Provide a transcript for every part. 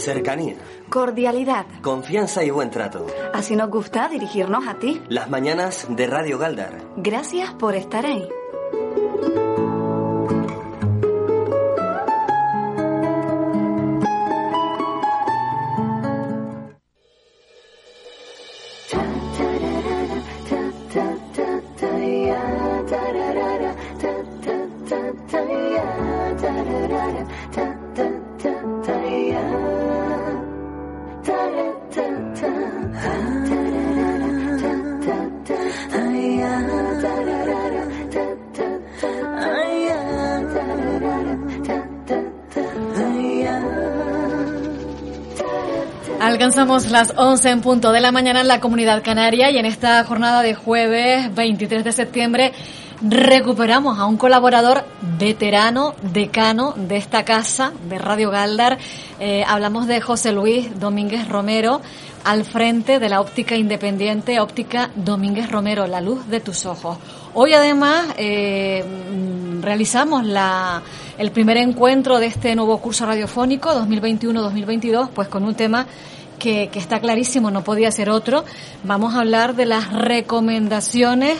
Cercanía. Cordialidad. Confianza y buen trato. Así nos gusta dirigirnos a ti. Las mañanas de Radio Galdar. Gracias por estar ahí. Alcanzamos las 11 en punto de la mañana en la comunidad canaria y en esta jornada de jueves 23 de septiembre recuperamos a un colaborador veterano, decano de esta casa de Radio Galdar. Eh, hablamos de José Luis Domínguez Romero al frente de la óptica independiente, óptica Domínguez Romero, la luz de tus ojos. Hoy además eh, realizamos la, el primer encuentro de este nuevo curso radiofónico 2021-2022, pues con un tema que, que está clarísimo, no podía ser otro. Vamos a hablar de las recomendaciones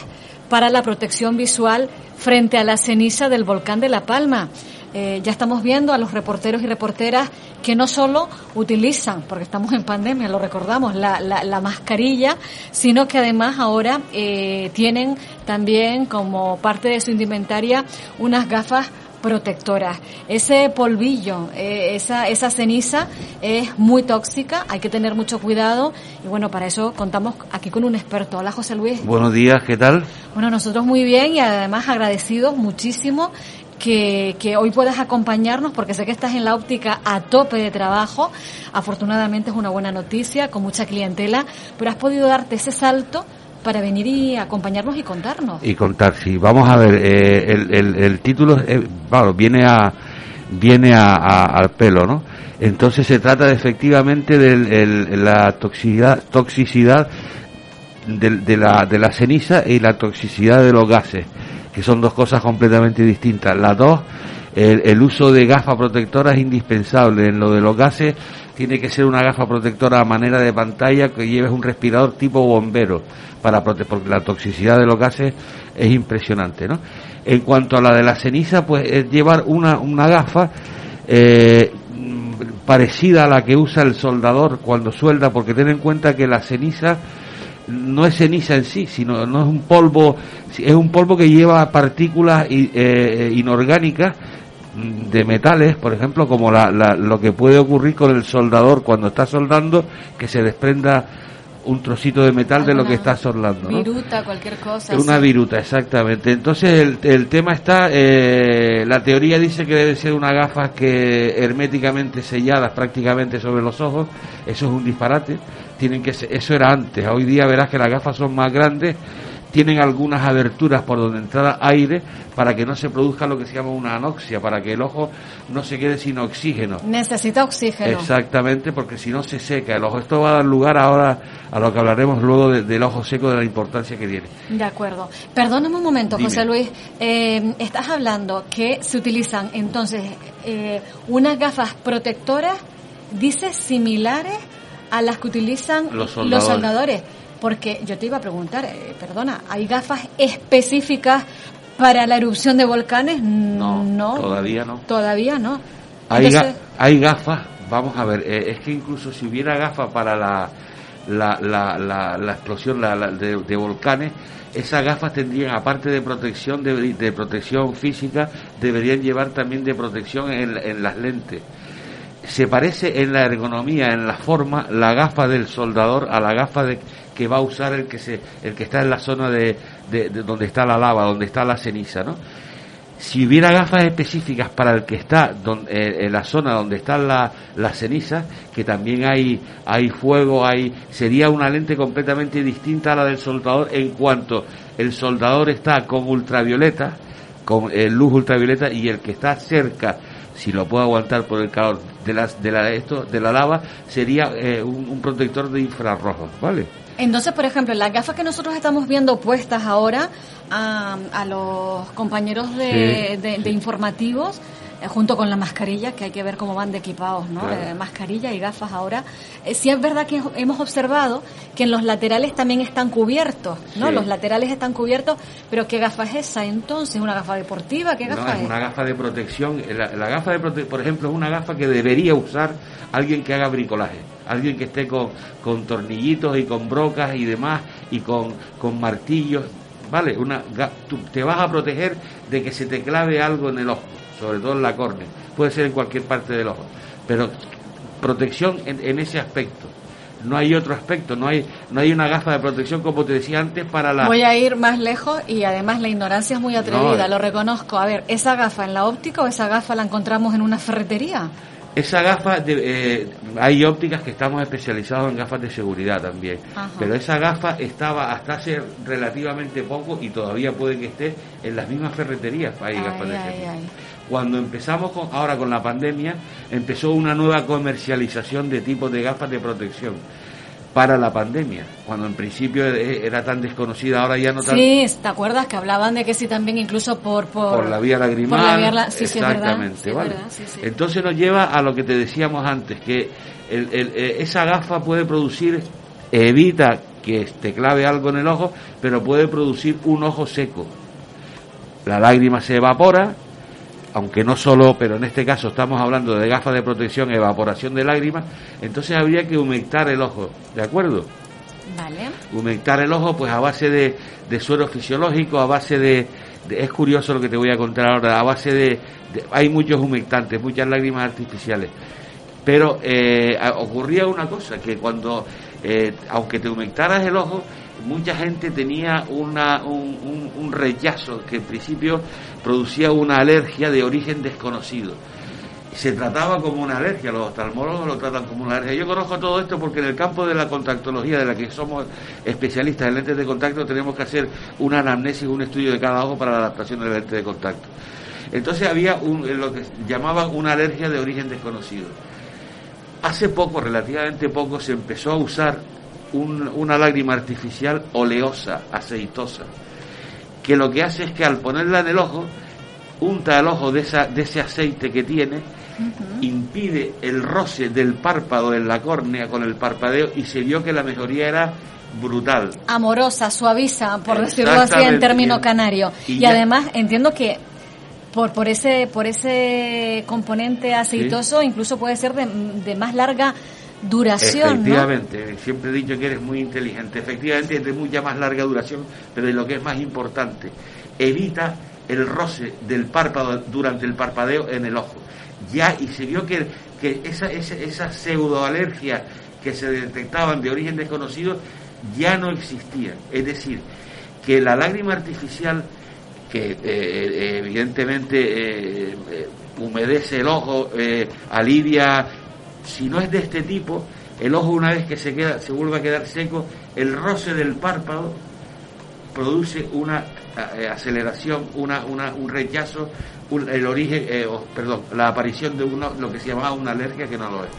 para la protección visual frente a la ceniza del volcán de La Palma. Eh, ya estamos viendo a los reporteros y reporteras que no solo utilizan, porque estamos en pandemia, lo recordamos, la, la, la mascarilla, sino que además ahora eh, tienen también como parte de su indumentaria unas gafas protectoras. Ese polvillo, eh, esa, esa ceniza es muy tóxica, hay que tener mucho cuidado y bueno, para eso contamos aquí con un experto. Hola José Luis. Buenos días, ¿qué tal? Bueno, nosotros muy bien y además agradecidos muchísimo que, que, hoy puedas acompañarnos porque sé que estás en la óptica a tope de trabajo. Afortunadamente es una buena noticia, con mucha clientela, pero has podido darte ese salto para venir y acompañarnos y contarnos. Y contar, sí. Vamos a ver, eh, el, el, título, eh, bueno, viene a viene a, al pelo, ¿no? Entonces se trata efectivamente de la toxicidad, toxicidad de, la, de la ceniza y la toxicidad de los gases, que son dos cosas completamente distintas. Las dos, el, uso de gafas protectoras es indispensable. En lo de los gases, tiene que ser una gafa protectora a manera de pantalla que lleves un respirador tipo bombero para porque la toxicidad de los gases es impresionante, ¿no? En cuanto a la de la ceniza, pues es llevar una, una gafa eh, parecida a la que usa el soldador cuando suelda, porque ten en cuenta que la ceniza no es ceniza en sí, sino no es un polvo, es un polvo que lleva partículas eh, inorgánicas de metales, por ejemplo, como la, la, lo que puede ocurrir con el soldador cuando está soldando, que se desprenda un trocito de metal de lo que está soldando. ¿no? Viruta, cualquier cosa. Una sí. viruta, exactamente. Entonces el, el tema está, eh, la teoría dice que debe ser una gafas que herméticamente selladas prácticamente sobre los ojos. Eso es un disparate. Tienen que ser, eso era antes. Hoy día verás que las gafas son más grandes tienen algunas aberturas por donde entrara aire para que no se produzca lo que se llama una anoxia, para que el ojo no se quede sin oxígeno. Necesita oxígeno. Exactamente, porque si no se seca el ojo. Esto va a dar lugar ahora a lo que hablaremos luego de, del ojo seco, de la importancia que tiene. De acuerdo. Perdóname un momento, Dime. José Luis. Eh, estás hablando que se utilizan entonces eh, unas gafas protectoras, dices, similares a las que utilizan los soldadores. Los soldadores porque yo te iba a preguntar, eh, perdona, ¿hay gafas específicas para la erupción de volcanes? No, no todavía no. Todavía no. Hay, Entonces, ga hay gafas, vamos a ver, eh, es que incluso si hubiera gafas para la, la, la, la, la explosión de, de, volcanes, esas gafas tendrían, aparte de protección, de, de, protección física, deberían llevar también de protección en, en las lentes se parece en la ergonomía, en la forma, la gafa del soldador a la gafa de, que va a usar el que se, el que está en la zona de, de, de, donde está la lava, donde está la ceniza, ¿no? Si hubiera gafas específicas para el que está donde, eh, en la zona donde está la, la ceniza, que también hay, hay fuego, hay, sería una lente completamente distinta a la del soldador en cuanto el soldador está con ultravioleta, con eh, luz ultravioleta y el que está cerca si lo puedo aguantar por el calor de la, de la, esto, de la lava, sería eh, un, un, protector de infrarrojos, ¿vale? Entonces, por ejemplo, las gafas que nosotros estamos viendo puestas ahora a, a los compañeros de, sí, de, de informativos, eh, junto con la mascarilla, que hay que ver cómo van de equipados, ¿no? Claro. Eh, mascarilla y gafas ahora. Eh, sí es verdad que hemos observado que en los laterales también están cubiertos, ¿no? Sí. Los laterales están cubiertos, pero ¿qué gafa es esa entonces? ¿Una gafa deportiva? ¿Qué No, gafa es es? una gafa de protección. La, la gafa de protección, por ejemplo, es una gafa que debería usar alguien que haga bricolaje, alguien que esté con, con tornillitos y con brocas y demás y con, con martillos. Vale, una, tú te vas a proteger de que se te clave algo en el ojo, sobre todo en la córnea. Puede ser en cualquier parte del ojo, pero protección en, en ese aspecto. No hay otro aspecto, no hay, no hay una gafa de protección como te decía antes para la. Voy a ir más lejos y además la ignorancia es muy atrevida, No, eh. lo reconozco. A ver, ¿esa gafa en la óptica o esa gafa la encontramos en una ferretería? Esa gafa, de- eh, hay ópticas que estamos especializados en gafas de seguridad también, Ajá. pero esa gafa estaba hasta hace relativamente poco y todavía puede que esté en las mismas ferreterías. Hay Ay, gafas de ay, seguridad. ay. Cuando empezamos con, ahora con la pandemia, empezó una nueva comercialización de tipos de gafas de protección para la pandemia, cuando en principio eh, era tan desconocida, ahora ya no tan Sí, ¿te acuerdas que hablaban de que sí también incluso por... Por, por la vía lagrimal. por la vía la- sí, sí, es verdad, exactamente, sí, es ¿vale? verdad. Entonces nos lleva a lo que te decíamos antes, que el- el- eh, esa gafa puede producir, evita que te clave algo en el ojo, pero puede producir un ojo seco. La lágrima se evapora, aunque no solo, pero en este caso estamos hablando de gafas de protección, evaporación de lágrimas, entonces habría que humectar el ojo, ¿de acuerdo? Vale. humectar el ojo pues a base de, de suero fisiológico, a base de, de- es curioso lo que te voy a contar ahora, a base de, de- hay muchos humectantes, muchas lágrimas artificiales. Pero eh, ocurría una cosa, que cuando, eh, aunque te humectaras el ojo, mucha gente tenía una, un, rechazo que en principio producía una alergia de origen desconocido se trataba como una alergia, los oftalmólogos lo tratan como una alergia. Yo conozco todo esto porque en el campo de la contactología, de la que somos especialistas en lentes de contacto, tenemos que hacer una anamnesis, un estudio de cada ojo para la adaptación del lente de contacto. Entonces había un, eh, lo que llamaban una alergia de origen desconocido. Hace poco, relativamente poco, se empezó a usar un- una lágrima artificial oleosa, aceitosa, que lo que hace es que al ponerla en el ojo, unta el ojo de, esa, de ese aceite que tiene, impide el roce del párpado en la córnea con el parpadeo y se vio que la mejoría era brutal. Amorosa, suaviza, por decirlo así en término canario. Y además entiendo que por, por ese por ese componente aceitoso incluso puede ser de, de más larga duración. Efectivamente, siempre he dicho que eres muy inteligente. Efectivamente, es de mucha más larga duración, pero de lo que es más importante, evita el roce del párpado durante el parpadeo en el ojo. Ya, y se vio que, que esa, esa, esa pseudoalergia que se detectaban de origen desconocido ya no existían. Es decir, que la lágrima artificial, que eh, eh, evidentemente eh, eh, humedece el ojo, eh, alivia si no es de este tipo, el ojo una vez que se queda, se vuelve a quedar seco, el roce del párpado produce una eh, aceleración, una, una, un rechazo, un- el origen, eh, perdón, la aparición de uno, lo que se llamaba una alergia que no lo es.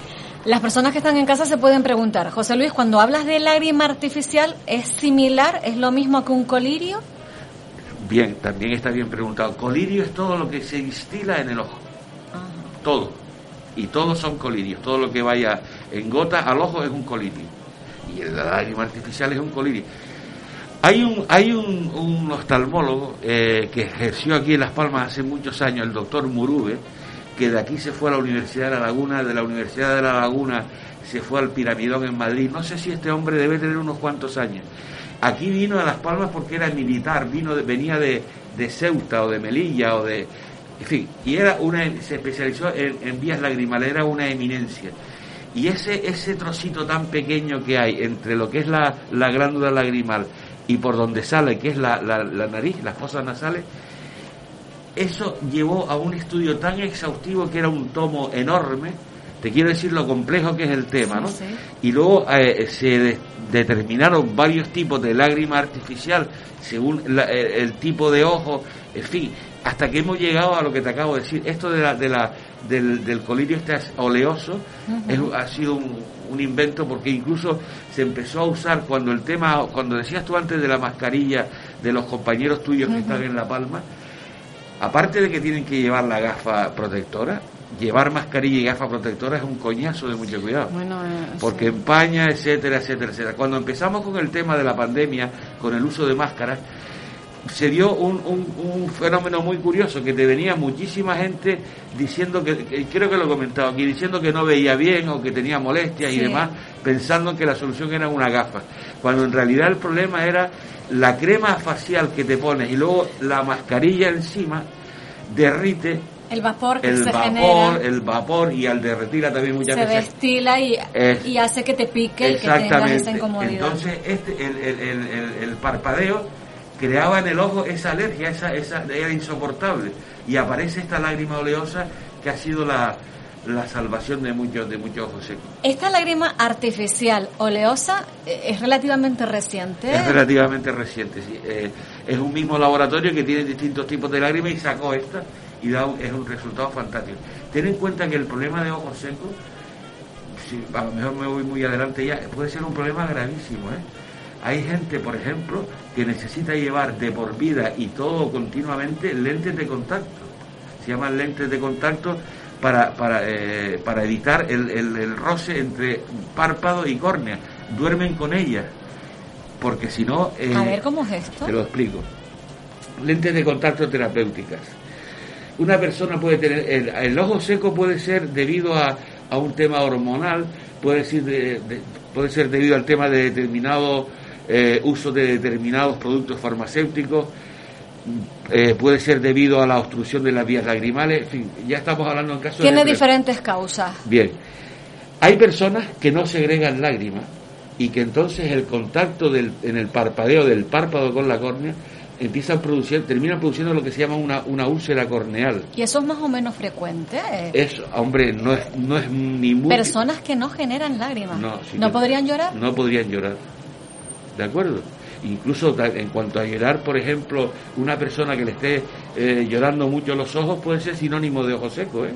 Las personas que están en casa se pueden preguntar, José Luis, cuando hablas de lágrima artificial, ¿es similar? ¿Es lo mismo que un colirio? Bien, también está bien preguntado. Colirio es todo lo que se instila en el ojo, todo. Y todos son colirios, todo lo que vaya en gota al ojo es un colirio. Y la lágrima artificial es un colirio. Hay un, hay un, un oftalmólogo eh, que ejerció aquí en Las Palmas hace muchos años, el doctor Murube, que de aquí se fue a la Universidad de La Laguna, de la Universidad de La Laguna se fue al Piramidón en Madrid. No sé si este hombre debe tener unos cuantos años. Aquí vino a Las Palmas porque era militar, vino de- venía de, de Ceuta o de Melilla o de... En fin, y era una, se especializó en, en vías lagrimales, era una eminencia. Y ese, ese trocito tan pequeño que hay entre lo que es la, la glándula lagrimal y por donde sale, que es la, la, la nariz, las fosas nasales, eso llevó a un estudio tan exhaustivo que era un tomo enorme, te quiero decir lo complejo que es el tema, ¿no? sí. Y luego eh, se de- determinaron varios tipos de lágrima artificial según la- eh, el tipo de ojo, en fin, hasta que hemos llegado a lo que te acabo de decir. Esto de la, de la, del, del colirio este oleoso es- ha sido un, un invento porque incluso se empezó a usar cuando el tema, cuando decías tú antes de la mascarilla de los compañeros tuyos que están en La Palma, aparte de que tienen que llevar la gafa protectora, llevar mascarilla y gafa protectora es un coñazo de mucho cuidado. Bueno, eh, porque empaña, etcétera, etcétera, etcétera. Cuando empezamos con el tema de la pandemia, con el uso de máscaras, se dio un, un- un fenómeno muy curioso, que te venía muchísima gente diciendo que, que- creo que lo he comentado aquí, diciendo que no veía bien o que tenía molestias y demás, pensando que la solución era una gafa, cuando en realidad el problema era la crema facial que te pones y luego la mascarilla encima derrite El vapor que el se vapor, genera. el vapor y al derretirla también muchas se veces destila y, Es- y hace que te pique y que tengas esa incomodidad. Entonces, este, el, el- el- el- el parpadeo creaba en el ojo esa alergia, esa, esa, era insoportable. Y aparece esta lágrima oleosa que ha sido la, la salvación de muchos, de muchos ojos secos. Esta lágrima artificial oleosa eh, es relativamente reciente. Es relativamente reciente, sí. Eh, es un mismo laboratorio que tiene distintos tipos de lágrimas y sacó esta y da un- es un resultado fantástico. Ten en cuenta que el problema de ojos secos, si a lo mejor me voy muy adelante ya, puede ser un problema gravísimo. ¿eh? Hay gente, por ejemplo, que necesita llevar de por vida y todo continuamente lentes de contacto. Se llaman lentes de contacto para, para, eh, para evitar el, el- el roce entre párpado y córnea. Duermen con ellas porque si no... eh, A ver, ¿cómo es esto? Te lo explico. Lentes de contacto terapéuticas. Una persona puede tener... El, el ojo seco puede ser debido a, a un tema hormonal, puede ser, de- de- puede ser debido al tema de determinado eh, uso de determinados productos farmacéuticos, eh, puede ser debido a la obstrucción de las vías lagrimales, en fin, ya estamos hablando en casos Tiene de... diferentes causas. Bien, hay personas que no segregan lágrimas y que entonces el contacto del, en el parpadeo del párpado con la córnea empieza a producir, termina produciendo lo que se llama una, una úlcera corneal. Y eso es más o menos frecuente. Eso, hombre, no es, no es ni muy... Personas que no generan lágrimas. No, ¿No podrían llorar? No podrían llorar. ¿De acuerdo? Incluso en cuanto a llorar, por ejemplo, una persona que le esté eh, llorando mucho los ojos puede ser sinónimo de ojo seco, ¿eh?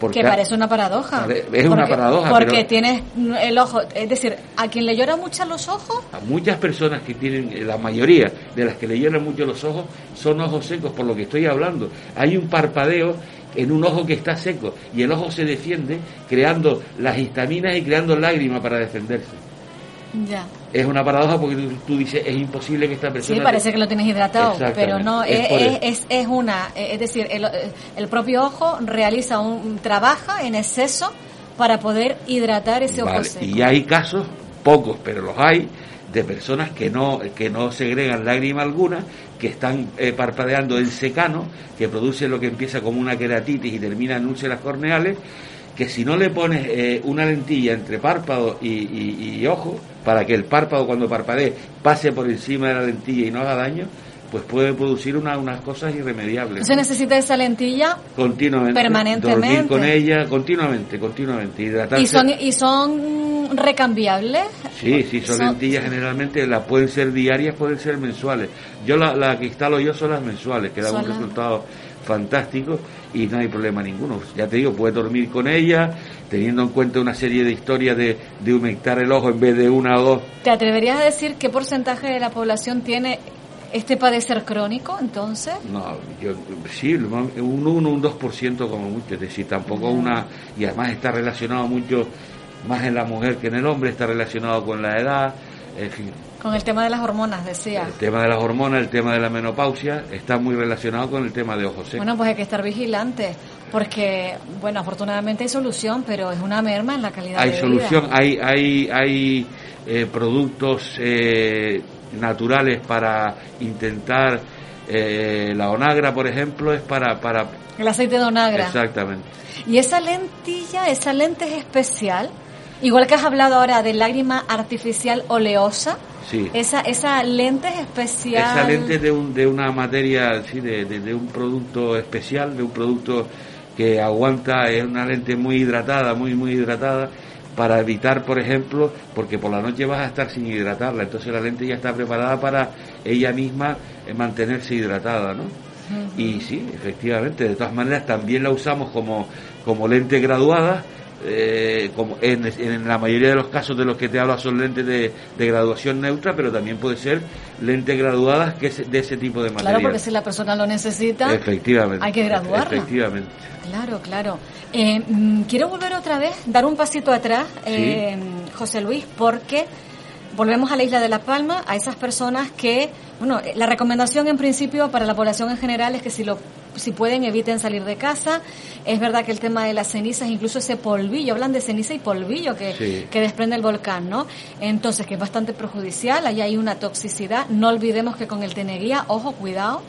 Porque que parece una paradoja. Es una paradoja, Porque pero- tienes el ojo, es decir, a quien le llora mucho los ojos, a muchas personas que tienen, eh, la mayoría de las que le lloran mucho los ojos, son ojos secos, por lo que estoy hablando. Hay un parpadeo en un ojo que está seco y el ojo se defiende creando las histaminas y creando lágrimas para defenderse. ya. Es una paradoja porque tú, tú dices, es imposible que esta persona... Sí, parece que lo tienes hidratado, pero no, es es, es, una, es decir, el, el propio ojo realiza un, trabaja en exceso para poder hidratar ese ojo seco. Y hay casos, pocos, pero los hay, de personas que no, que no segregan lágrima alguna, que están eh, parpadeando en secano, que produce lo que empieza como una queratitis y termina en úlceras corneales, que si no le pones eh, una lentilla entre párpado y, y- y ojo, para que el párpado cuando parpadee pase por encima de la lentilla y no haga daño, pues puede producir una- unas cosas irremediables. Entonces necesita esa lentilla continuamente, permanentemente. dormir con ella, continuamente, continuamente, hidratarse. y son, y son recambiables. Sí, sí, son, Son- lentillas generalmente, las pueden ser diarias, pueden ser mensuales. Yo la, la que instalo yo son las mensuales, que dan Son un las- resultado fantástico y no hay problema ninguno. Ya te digo, puedes dormir con ella, teniendo en cuenta una serie de historias de, de humectar el ojo en vez de una o dos. ¿Te atreverías a decir qué porcentaje de la población tiene este padecer crónico entonces? No, yo sí, un 1, un 2% como mucho, es decir, tampoco una, y además está relacionado mucho más en la mujer que en el hombre, está relacionado con la edad, Con el tema de las hormonas, decía. el tema de las hormonas, el tema de la menopausia, está muy relacionado con el tema de ojos secos. Bueno, pues hay que estar vigilantes, porque, bueno, afortunadamente hay solución, pero es una merma en la calidad hay de solución, vida. hay hay hay eh, productos eh, naturales para intentar eh, la onagra, por ejemplo, es para para El aceite de onagra. exactamente. Y esa lentilla, esa lente es especial, igual que has hablado ahora de lágrima artificial oleosa, Sí. esa, esa lente es especial. Esa lente de, un, de una materia, sí, de, de- de un producto especial, de un producto que aguanta, es una lente muy hidratada, muy, muy hidratada, para evitar, por ejemplo, porque por la noche vas a estar sin hidratarla, entonces la lente ya está preparada para ella misma eh, mantenerse hidratada, ¿no? Y sí, efectivamente, de todas maneras también la usamos como, como lente graduada eh, como en, en, la mayoría de los casos de los que te hablo son lentes de, de graduación neutra, pero también puede ser lentes graduadas que es de ese tipo de material. Claro, porque si la persona lo necesita, efectivamente, hay que graduarla. Efectivamente. Claro, claro. Eh, mm, quiero volver otra vez, dar un pasito atrás, eh, José Luis, porque volvemos a la isla de La Palma, a esas personas que, bueno, la recomendación en principio para la población en general es que si lo si pueden eviten salir de casa. Es verdad que el tema de las cenizas, incluso ese polvillo, hablan de ceniza y polvillo que, que desprende el volcán, ¿no? Entonces, que es bastante perjudicial, ahí hay una toxicidad. No olvidemos que con el teneguía, ojo, cuidado,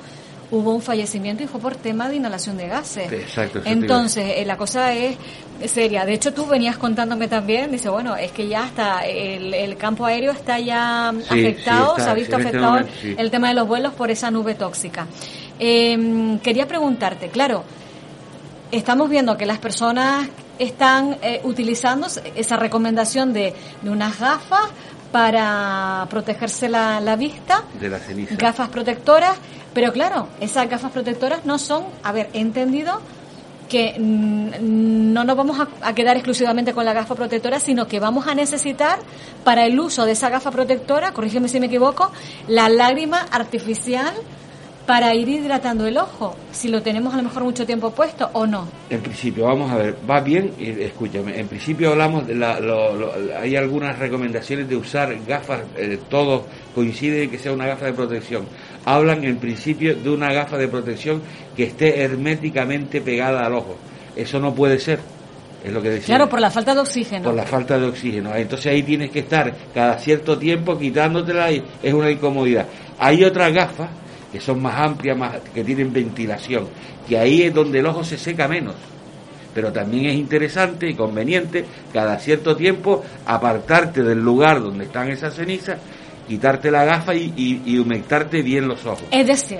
hubo un fallecimiento y fue por tema de inhalación de gases. Exacto. Entonces, eh, la cosa es seria. De hecho, tú venías contándome también, dice, bueno, es que ya está, el, campo aéreo está ya afectado, se ha visto este afectado el tema de los vuelos por esa nube tóxica. Eh, quería preguntarte, claro, estamos viendo que las personas están eh, utilizando esa recomendación de, de unas gafas para protegerse la, la vista, de la ceniza. gafas protectoras, pero claro, esas gafas protectoras no son, a ver, he entendido que mm, no nos vamos a, quedar exclusivamente con la gafa protectora, sino que vamos a necesitar para el uso de esa gafa protectora, corrígeme si me equivoco, la lágrima artificial para ir hidratando el ojo, si lo tenemos a lo mejor mucho tiempo puesto o no. En principio, vamos a ver, va bien, escúchame, en principio hablamos, de la, hay algunas recomendaciones de usar gafas, eh, todos coinciden en que sea una gafa de protección. Hablan en principio de una gafa de protección que esté herméticamente pegada al ojo. Eso no puede ser. Es lo que decía. Claro, por la falta de oxígeno. Por la falta de oxígeno. Entonces ahí tienes que estar cada cierto tiempo quitándotela y es una incomodidad. Hay otras gafas que son más amplias, más, que tienen ventilación, que ahí es donde el ojo se seca menos. Pero también es interesante y conveniente cada cierto tiempo apartarte del lugar donde están esas cenizas, quitarte la gafa y, y, humectarte bien los ojos. Es decir,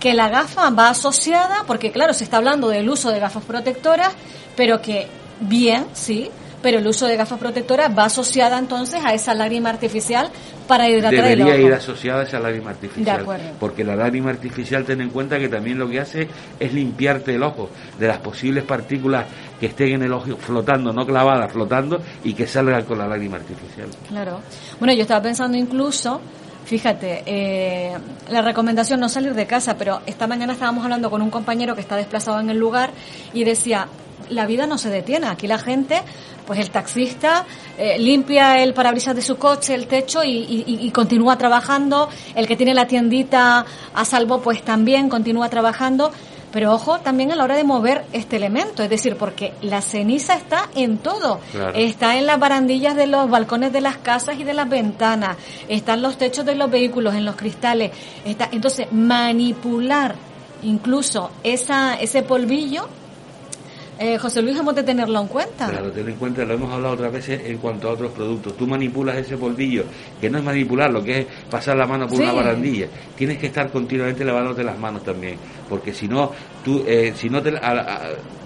que la gafa va asociada, porque claro, se está hablando del uso de gafas protectoras, pero que bien, sí, pero el uso de gafas protectoras va asociada entonces a esa lágrima artificial para hidratar el ojo. ir asociada a esa lágrima artificial. Porque la lágrima artificial, ten en cuenta que también lo que hace es limpiarte el ojo de las posibles partículas que estén en el ojo flotando, no clavadas, flotando y que salgan con la lágrima artificial. Claro. Bueno, yo estaba pensando incluso Fíjate, eh, la recomendación no salir de casa, pero esta mañana estábamos hablando con un compañero que está desplazado en el lugar y decía, la vida no se detiene. Aquí la gente, pues el taxista eh, limpia el parabrisas de su coche, el techo y, continúa trabajando. El que tiene la tiendita a salvo, pues también continúa trabajando. Pero ojo también a la hora de mover este elemento, es decir, porque la ceniza está en todo. Está en las barandillas de los balcones de las casas y de las ventanas, está en los techos de los vehículos, en los cristales. Está, entonces, manipular incluso esa, ese polvillo eh, José Luis, hemos de tenerlo en cuenta. Claro, ten en cuenta, lo hemos hablado otras veces en cuanto a otros productos. Tú manipulas ese polvillo, que no es manipular, lo que es pasar la mano por una barandilla. Tienes que estar continuamente lavándote las manos también, porque si no, tú, eh, si no te,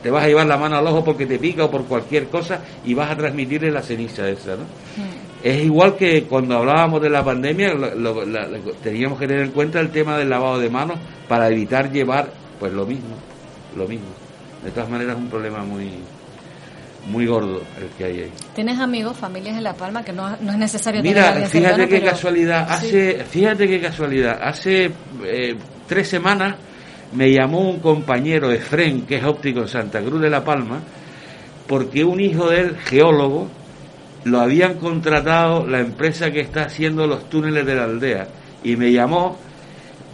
te, vas a llevar la mano al ojo porque te pica o por cualquier cosa y vas a transmitirle la ceniza esa, ¿no? Mm. Es igual que cuando hablábamos de la pandemia, teníamos que tener en cuenta el tema del lavado de manos para evitar llevar, pues lo mismo, lo mismo. De todas maneras es un problema muy muy gordo el que hay ahí. ¿Tienes amigos, familias en La Palma que no, no es necesario Mira, fíjate qué casualidad, hace, fíjate qué casualidad, hace eh, tres semanas me llamó un compañero de FREN, que es óptico en Santa Cruz de La Palma, porque un hijo de él, geólogo, lo habían contratado la empresa que está haciendo los túneles de la aldea, y me llamó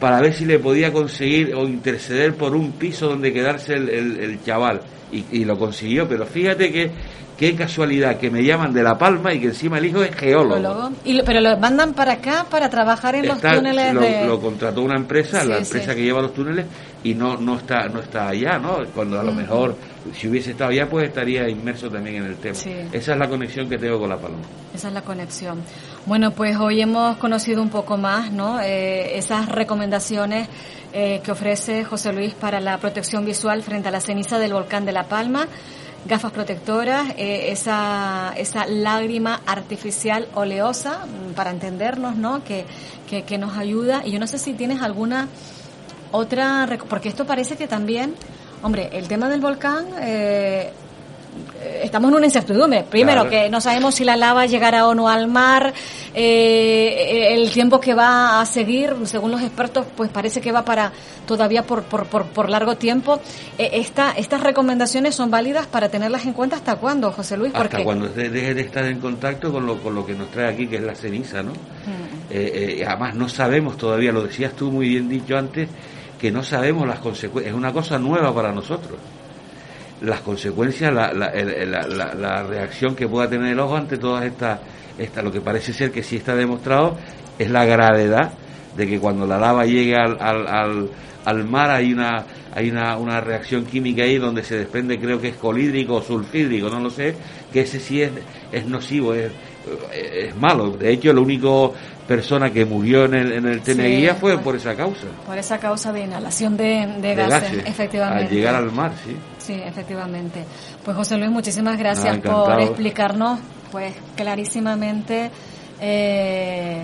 para ver si le podía conseguir o interceder por un piso donde quedarse el, el, chaval. Y, lo consiguió, pero fíjate que qué casualidad que me llaman de La Palma y que encima el hijo es geólogo. Y pero lo mandan para acá para trabajar en los túneles lo, de... lo contrató una empresa, la empresa que lleva los túneles y no no está no está allá, ¿no? Cuando a lo mejor si hubiese estado allá pues estaría inmerso también en el tema. Esa es la conexión que tengo con La Palma. Esa es la conexión. Bueno, pues hoy hemos conocido un poco más, ¿no? Eh, esas recomendaciones eh, que ofrece José Luis para la protección visual frente a la ceniza del volcán de La Palma, gafas protectoras, eh, esa, esa lágrima artificial oleosa, mm, para entendernos, ¿no? Que, que, que nos ayuda. Y yo no sé si tienes alguna otra, porque esto parece que también, hombre, el tema del volcán, eh, estamos en una incertidumbre. Primero, Claro. que no sabemos si la lava llegará o no al mar, eh, el tiempo que va a seguir, según los expertos, pues parece que va para todavía por, por, por, por largo tiempo. Eh, esta, estas recomendaciones son válidas para tenerlas en cuenta hasta cuándo, José Luis, Hasta porque cuando de- deje de estar en contacto con lo, con lo que nos trae aquí, que es la ceniza, ¿no? Mm. Eh, eh, además no sabemos todavía, lo decías tú muy bien dicho antes, que no sabemos las consecuencias, es una cosa nueva para nosotros. Las consecuencias, la, la, la- la- la reacción que pueda tener el ojo ante todas estas, esta, lo que parece ser que sí está demostrado, es la gravedad de que cuando la lava llegue al, al, al, al mar hay una hay una, una reacción química ahí donde se desprende creo que es colídrico o sulfídrico no lo sé que ese sí es, es nocivo es, es malo. De hecho la única persona que murió en el, en el Teneguía Sí, fue por esa causa. Por esa causa de inhalación de, de de gases, gases, efectivamente. al llegar al mar sí Sí, efectivamente. Pues José Luis, muchísimas gracias por explicarnos, pues clarísimamente eh,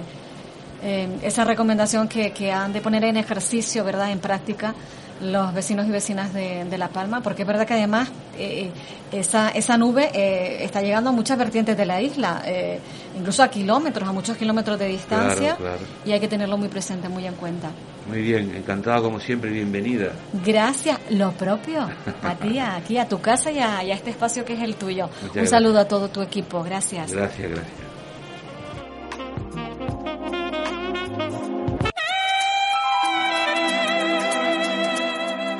eh, esa recomendación que, que han de poner en ejercicio, verdad, en práctica los vecinos y vecinas de, de La Palma, porque es verdad que además eh, esa, esa nube eh, está llegando a muchas vertientes de la isla, eh, incluso a kilómetros, a muchos kilómetros de distancia, Claro, claro. y hay que tenerlo muy presente, muy en cuenta. muy bien encantado como siempre bienvenida Gracias, lo propio, a ti, aquí, a tu casa y a, y a este espacio que es el tuyo. Muchas Un gracias. saludo a todo tu equipo, gracias. gracias gracias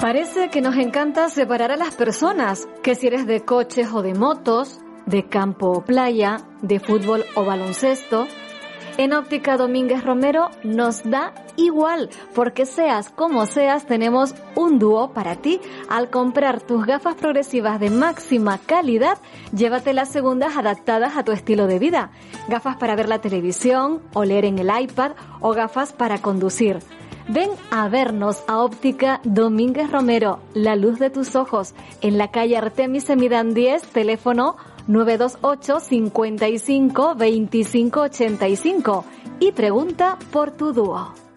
Parece que nos encanta separar a las personas, que si eres de coches o de motos, de campo o playa, de fútbol o baloncesto. En Óptica Domínguez Romero nos da igual, porque seas como seas, tenemos un dúo para ti. Al comprar tus gafas progresivas de máxima calidad, llévate las segundas adaptadas a tu estilo de vida. Gafas para ver la televisión o leer en el iPad o gafas para conducir. Ven a vernos a Óptica Domínguez Romero, la luz de tus ojos, en la calle Artemis Semidán 10, teléfono 928 55 25 85 y pregunta por tu dúo.